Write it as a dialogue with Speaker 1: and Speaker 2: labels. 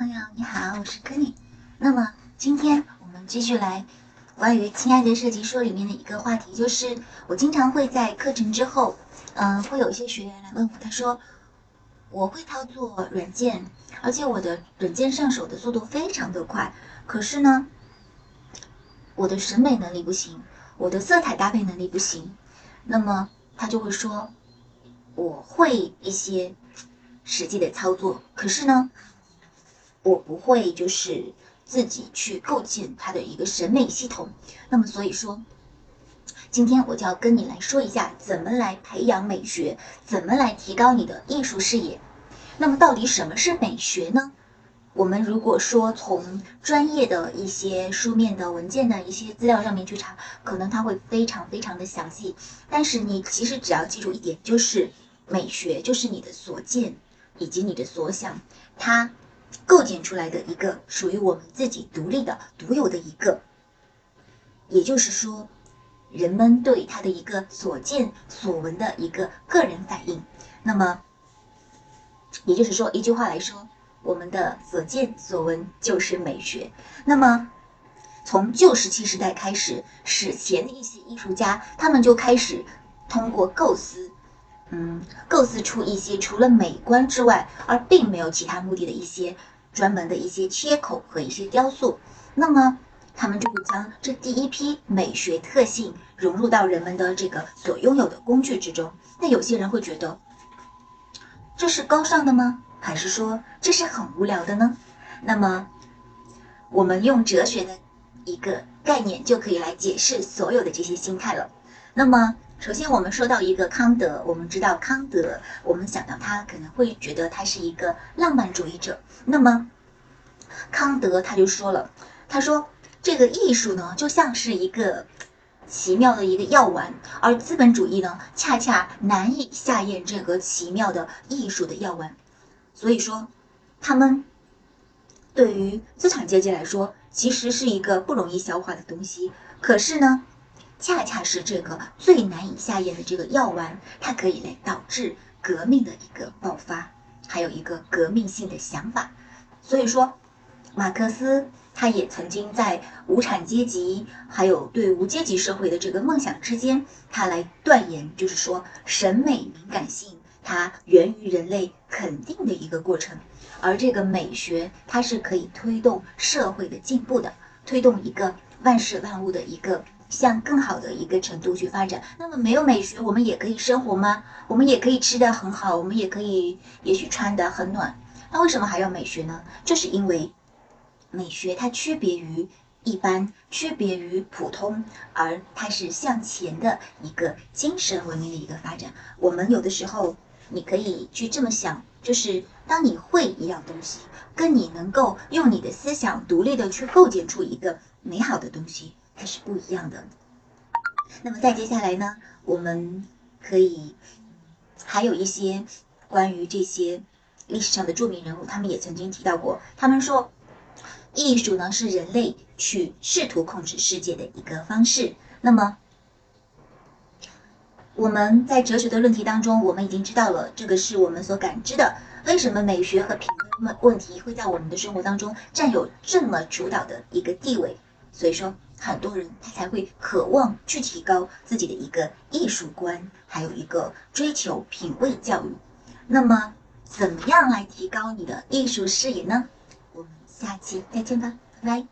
Speaker 1: 朋友你好，我是 Kenny。那么今天我们继续来关于《亲爱的设计说》里面的一个话题，就是我经常会在课程之后，嗯、会有一些学员来问我，他说我会操作软件，而且我的软件上手的速度非常的快，可是呢，我的审美能力不行，我的色彩搭配能力不行，那么他就会说我会一些实际的操作，可是呢，我不会就是自己去构建它的一个审美系统。那么所以说，今天我就要跟你来说一下，怎么来培养美学，怎么来提高你的艺术视野。那么到底什么是美学呢？我们如果说从专业的一些书面的文件的一些资料上面去查，可能它会非常非常的详细。但是你其实只要记住一点，就是美学就是你的所见以及你的所想，它构建出来的一个属于我们自己独立的、独有的一个，也就是说，人们对它的一个所见所闻的一个个人反应。那么，也就是说，一句话来说，我们的所见所闻就是美学。那么，从旧石器时代开始，史前的一些艺术家，他们就开始通过构思，嗯，构思出一些除了美观之外，而并没有其他目的的一些专门的一些切口和一些雕塑。那么，他们就会将这第一批美学特性融入到人们的这个所拥有的工具之中。那有些人会觉得，这是高尚的吗？还是说这是很无聊的呢？那么，我们用哲学的一个概念就可以来解释所有的这些心态了。那么，首先我们说到一个康德，我们知道康德，我们想到他可能会觉得他是一个浪漫主义者。那么，康德他就说了，他说这个艺术呢，就像是一个奇妙的一个药丸，而资本主义呢，恰恰难以下咽这个奇妙的艺术的药丸。所以说，他们对于资产阶级来说，其实是一个不容易消化的东西。可是呢，恰恰是这个最难以下咽的这个药丸，它可以来导致革命的一个爆发，还有一个革命性的想法。所以说，马克思他也曾经在无产阶级还有对无阶级社会的这个梦想之间，他来断言，就是说审美敏感性它源于人类肯定的一个过程，而这个美学它是可以推动社会的进步的，推动一个万事万物的一个向更好的一个程度去发展。那么没有美学，我们也可以生活吗？我们也可以吃得很好，我们也可以也许穿得很暖。那为什么还要美学呢？就是因为美学它区别于一般，区别于普通，而它是向前的一个精神文明的一个发展。我们有的时候，你可以去这么想，就是当你会一样东西，跟你能够用你的思想独立的去构建出一个美好的东西，它是不一样的。那么再接下来呢，我们可以还有一些关于这些历史上的著名人物，他们也曾经提到过，他们说，艺术呢是人类去试图控制世界的一个方式。那么，我们在哲学的论题当中，我们已经知道了，这个是我们所感知的。为什么美学和评论问问题会在我们的生活当中占有这么主导的一个地位？所以说，很多人他才会渴望去提高自己的一个艺术观，还有一个追求品味教育。那么，怎么样来提高你的艺术视野呢？我们下期再见吧，拜拜。